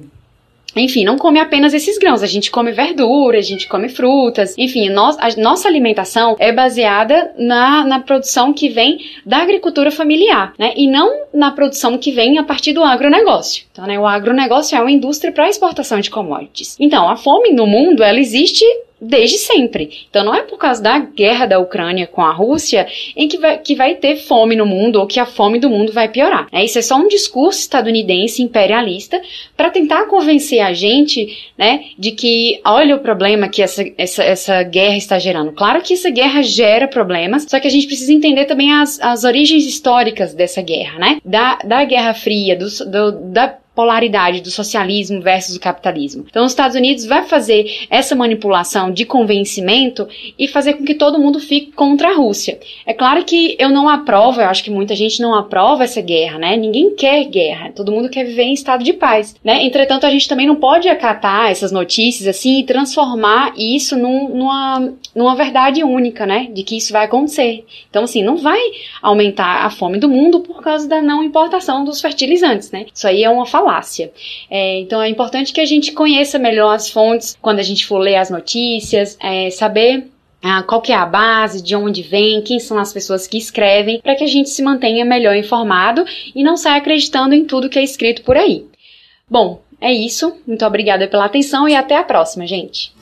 enfim, não come apenas esses grãos, a gente come verduras, a gente come frutas, enfim, a nossa alimentação é baseada na, na produção que vem da agricultura familiar, né? E não na produção que vem a partir do agronegócio. Então, né, o agronegócio é uma indústria para exportação de commodities. Então, a fome no mundo, ela existe desde sempre. Então não é por causa da guerra da Ucrânia com a Rússia em que vai, que vai ter fome no mundo ou que a fome do mundo vai piorar. É, isso é só um discurso estadunidense imperialista para tentar convencer a gente né, de que olha o problema que essa, essa, essa guerra está gerando. Claro que essa guerra gera problemas, só que a gente precisa entender também as, as origens históricas dessa guerra, né? Da, da Guerra Fria, do, do da polaridade do socialismo versus o capitalismo. Então, os Estados Unidos vai fazer essa manipulação de convencimento e fazer com que todo mundo fique contra a Rússia. É claro que eu não aprovo, eu acho que muita gente não aprova essa guerra, né? Ninguém quer guerra, todo mundo quer viver em estado de paz, né? Entretanto, a gente também não pode acatar essas notícias assim e transformar isso num, numa, numa verdade única, né? De que isso vai acontecer. Então, assim, não vai aumentar a fome do mundo por causa da não importação dos fertilizantes, né? Isso aí é uma falácia. É, então é importante que a gente conheça melhor as fontes quando a gente for ler as notícias, é, saber ah, qual que é a base, de onde vem, quem são as pessoas que escrevem, para que a gente se mantenha melhor informado e não saia acreditando em tudo que é escrito por aí. Bom, é isso. Muito obrigada pela atenção e até a próxima, gente.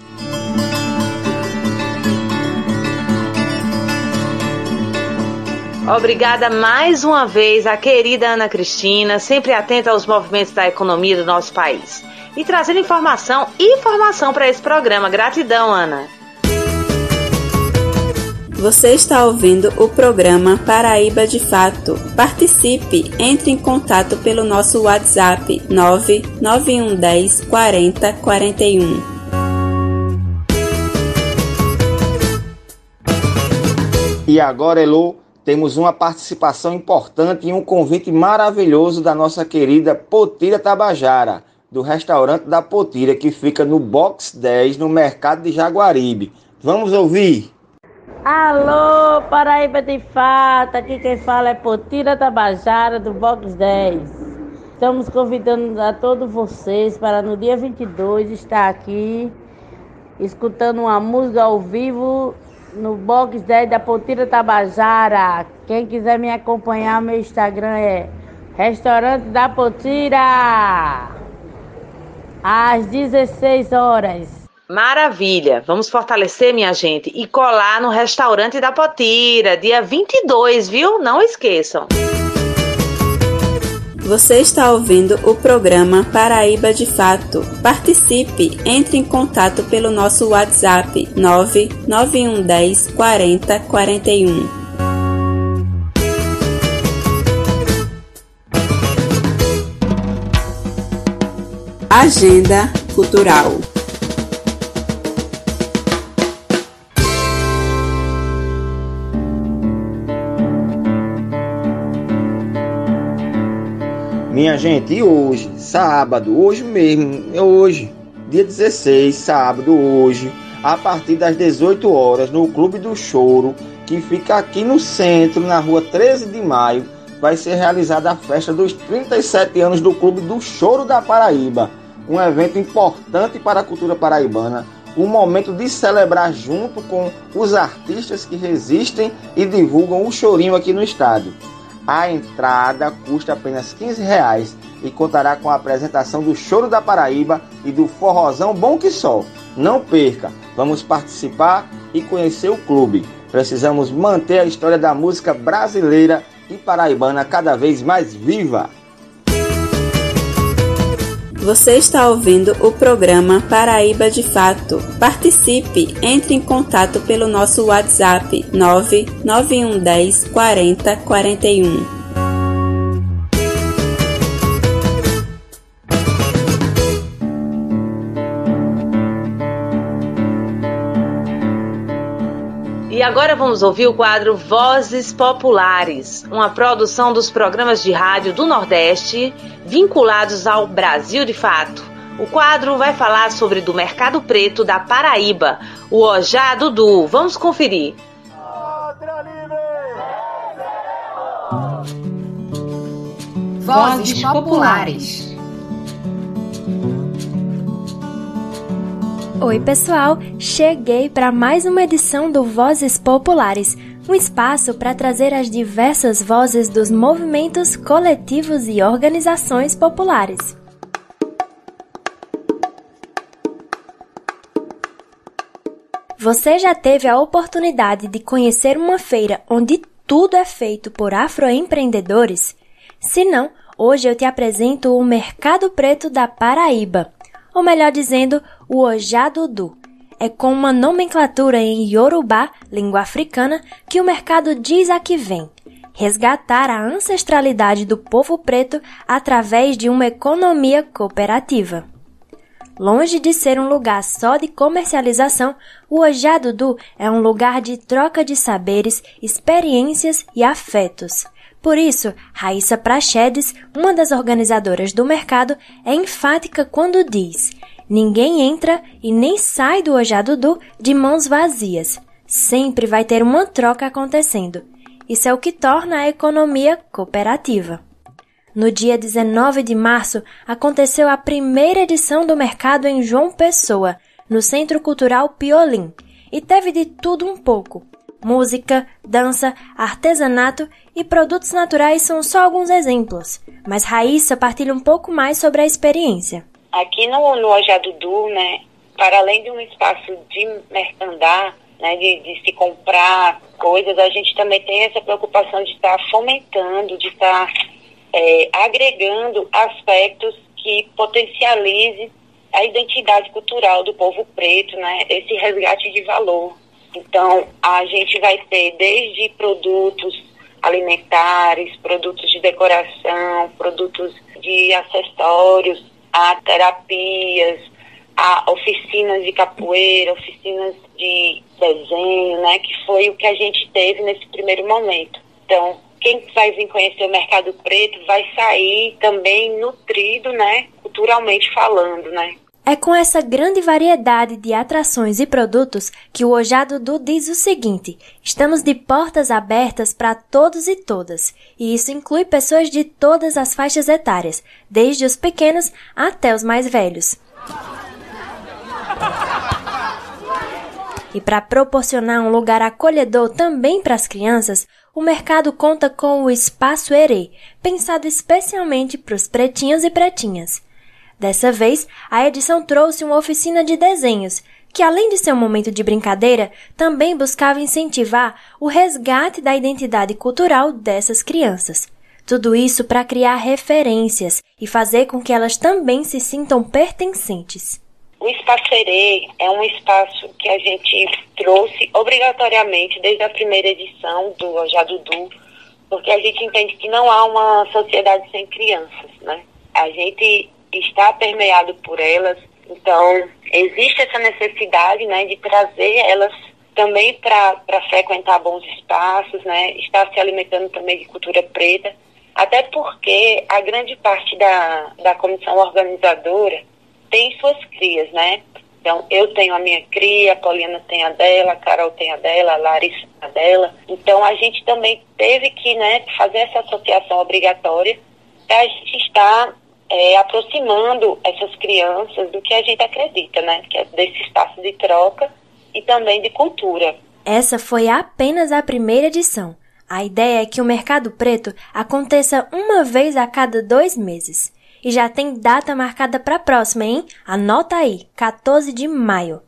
Obrigada mais uma vez à querida Ana Cristina, sempre atenta aos movimentos da economia do nosso país. E trazendo informação e informação para esse programa. Gratidão, Ana. Você está ouvindo o programa Paraíba de Fato. Participe, entre em contato pelo nosso WhatsApp 99110 40 41. E agora, Elo, temos uma participação importante e um convite maravilhoso da nossa querida Potira Tabajara, do restaurante da Potira, que fica no Box 10, no mercado de Jaguaribe. Vamos ouvir? Alô, Paraíba de Fato, aqui quem fala é Potira Tabajara, do Box 10. Estamos convidando a todos vocês para no dia 22 estar aqui escutando uma música ao vivo no box 10 da Potira Tabajara. Quem quiser me acompanhar, meu Instagram é Restaurante da Potira. Às 16 horas. Maravilha! Vamos fortalecer, minha gente, e colar no Restaurante da Potira, dia 22, viu? Não esqueçam. Você está ouvindo o programa Paraíba de Fato. Participe, entre em contato pelo nosso WhatsApp 99110 40 41. Agenda Cultural Minha gente, e hoje, sábado, hoje mesmo, é hoje, dia 16, sábado, hoje, a partir das 18 horas, no Clube do Choro, que fica aqui no centro, na rua 13 de maio, vai ser realizada a festa dos 37 anos do Clube do Choro da Paraíba. Um evento importante para a cultura paraibana, um momento de celebrar junto com os artistas que resistem e divulgam o chorinho aqui no estádio. A entrada custa apenas 15 reais e contará com a apresentação do Choro da Paraíba e do Forrozão Bom Que Sol. Não perca, vamos participar e conhecer o clube. Precisamos manter a história da música brasileira e paraibana cada vez mais viva. Você está ouvindo o programa Paraíba de Fato. Participe, entre em contato pelo nosso WhatsApp 99110 40 41. E agora vamos ouvir o quadro Vozes Populares, uma produção dos programas de rádio do Nordeste vinculados ao Brasil de Fato. O quadro vai falar sobre do mercado preto da Paraíba, o Ojá Dudu. Vamos conferir. Vozes Populares. Oi, pessoal! Cheguei para mais uma edição do Vozes Populares, um espaço para trazer as diversas vozes dos movimentos, coletivos e organizações populares. Você já teve a oportunidade de conhecer uma feira onde tudo é feito por afroempreendedores? Se não, hoje eu te apresento o Mercado Preto da Paraíba ou melhor dizendo, o Ojadudu. É com uma nomenclatura em Yorubá, língua africana, que o mercado diz a que vem. Resgatar a ancestralidade do povo preto através de uma economia cooperativa. Longe de ser um lugar só de comercialização, o Ojadudu é um lugar de troca de saberes, experiências e afetos. Por isso, Raíssa Prachedes, uma das organizadoras do mercado, é enfática quando diz: ninguém entra e nem sai do Ojadudu de mãos vazias. Sempre vai ter uma troca acontecendo. Isso é o que torna a economia cooperativa. No dia 19 de março, aconteceu a primeira edição do mercado em João Pessoa, no Centro Cultural Piolim, e teve de tudo um pouco música, dança, artesanato e produtos naturais são só alguns exemplos. Mas Raíssa partilha um pouco mais sobre a experiência. Aqui no, no Ojadudu, né, para além de um espaço de mercandar, né, de, de, se comprar coisas, a gente também tem essa preocupação de estar fomentando, de estar é, agregando aspectos que potencialize a identidade cultural do povo preto, né, esse resgate de valor. Então, a gente vai ter desde produtos alimentares, produtos de decoração, produtos de acessórios, a terapias, a oficinas de capoeira, oficinas de desenho, né, que foi o que a gente teve nesse primeiro momento. Então, quem vai vir conhecer o mercado preto vai sair também nutrido, né, culturalmente falando, né? É com essa grande variedade de atrações e produtos que o Ojado Dudu diz o seguinte: estamos de portas abertas para todos e todas, e isso inclui pessoas de todas as faixas etárias, desde os pequenos até os mais velhos. E para proporcionar um lugar acolhedor também para as crianças, o mercado conta com o Espaço Herê, pensado especialmente para os pretinhos e pretinhas. Dessa vez, a edição trouxe uma oficina de desenhos, que além de ser um momento de brincadeira, também buscava incentivar o resgate da identidade cultural dessas crianças. Tudo isso para criar referências e fazer com que elas também se sintam pertencentes. O Espacerê é um espaço que a gente trouxe obrigatoriamente desde a primeira edição do Jadudu, porque a gente entende que não há uma sociedade sem crianças, né? A gente está permeado por elas. Então, existe essa necessidade né, de trazer elas também para frequentar bons espaços, né, estar se alimentando também de cultura preta, até porque a grande parte da, da comissão organizadora tem suas crias, né? Então, eu tenho a minha cria, a Poliana tem a dela, a Carol tem a dela, a Larissa a dela. Então, a gente também teve que né, fazer essa associação obrigatória para a gente estar é, aproximando essas crianças do que a gente acredita, né? Que é desse espaço de troca e também de cultura. Essa foi apenas a primeira edição. A ideia é que o Mercado Preto aconteça uma vez a cada dois meses. e já tem data marcada para a próxima, hein? Anota aí, 14 de maio.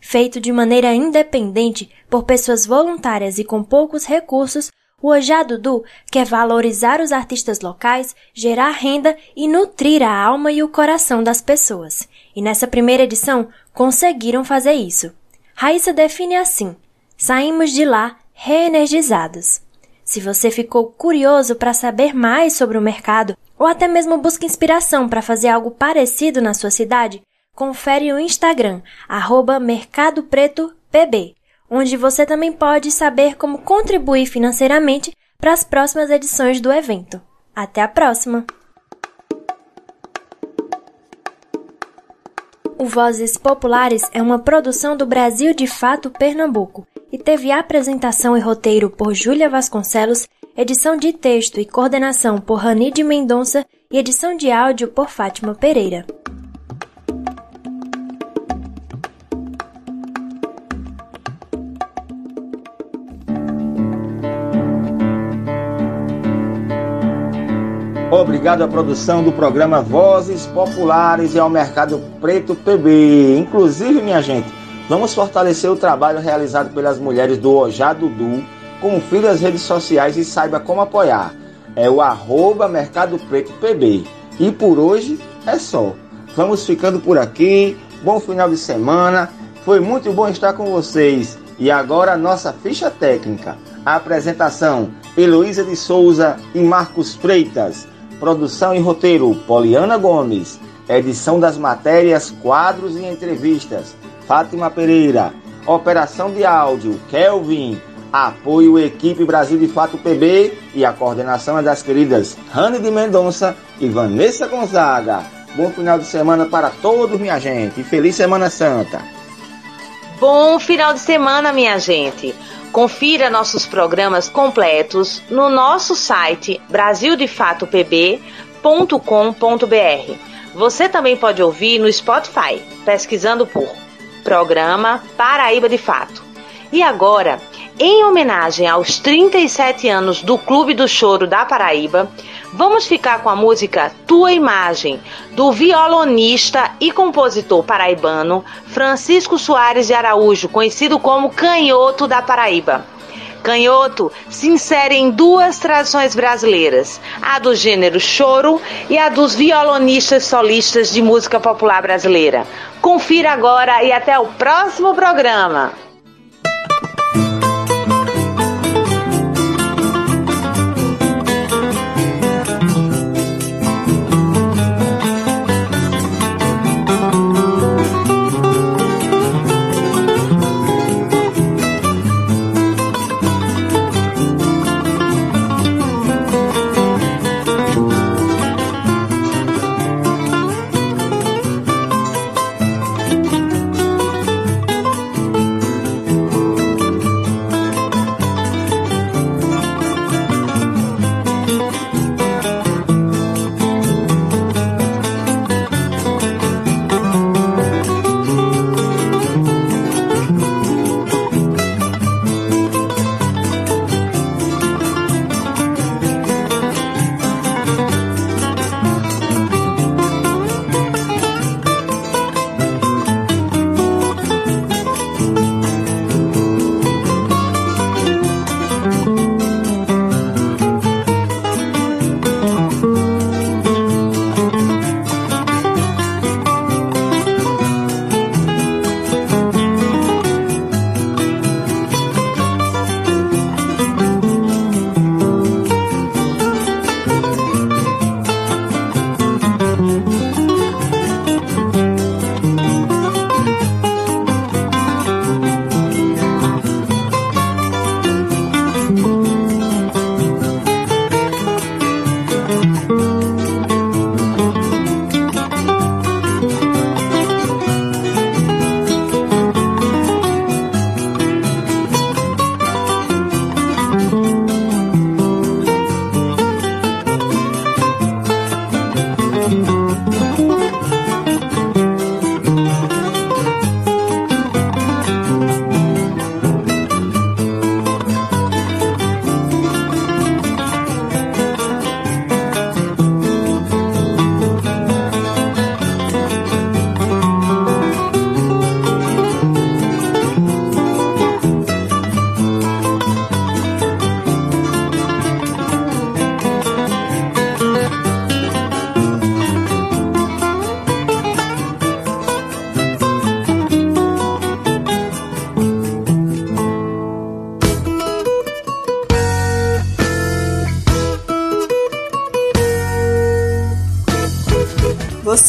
Feito de maneira independente por pessoas voluntárias e com poucos recursos, o Ojá Dudu quer valorizar os artistas locais, gerar renda e nutrir a alma e o coração das pessoas. E nessa primeira edição conseguiram fazer isso. Raíssa define assim: saímos de lá reenergizados. Se você ficou curioso para saber mais sobre o mercado ou até mesmo busca inspiração para fazer algo parecido na sua cidade, confere o Instagram, arroba Mercado Preto PB, onde você também pode saber como contribuir financeiramente para as próximas edições do evento. Até a próxima! O Vozes Populares é uma produção do Brasil de Fato Pernambuco e teve apresentação e roteiro por Júlia Vasconcelos, edição de texto e coordenação por Rani de Mendonça e edição de áudio por Fátima Pereira. Obrigado à produção do programa Vozes Populares e ao Mercado Preto PB. Inclusive, minha gente, vamos fortalecer o trabalho realizado pelas mulheres do Ojá Dudu. Confira as redes sociais e saiba como apoiar. É o arroba Mercado Preto PB. E por hoje é só. Vamos ficando por aqui. Bom final de semana. Foi muito bom estar com vocês. E agora a nossa ficha técnica. A apresentação: Heloísa de Souza e Marcos Freitas. Produção e roteiro: Poliana Gomes. Edição das matérias, quadros e entrevistas: Fátima Pereira. Operação de áudio: Kelvin. Apoio Equipe Brasil de Fato PB e a coordenação é das queridas Rani de Mendonça e Vanessa Gonzaga. Bom final de semana para todos, minha gente, feliz Semana Santa. Bom final de semana, minha gente. Confira nossos programas completos no nosso site brasildefatoPB.com.br. Você também pode ouvir no Spotify, pesquisando por Programa Paraíba de Fato. E agora, em homenagem aos 37 anos do Clube do Choro da Paraíba, vamos ficar com a música Tua Imagem, do violonista e compositor paraibano Francisco Soares de Araújo, conhecido como Canhoto da Paraíba. Canhoto se insere em duas tradições brasileiras, a do gênero choro e a dos violonistas solistas de música popular brasileira. Confira agora e até o próximo programa.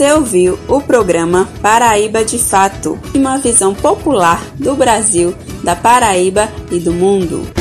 Você ouviu o programa Paraíba de Fato, uma visão popular do Brasil, da Paraíba e do mundo.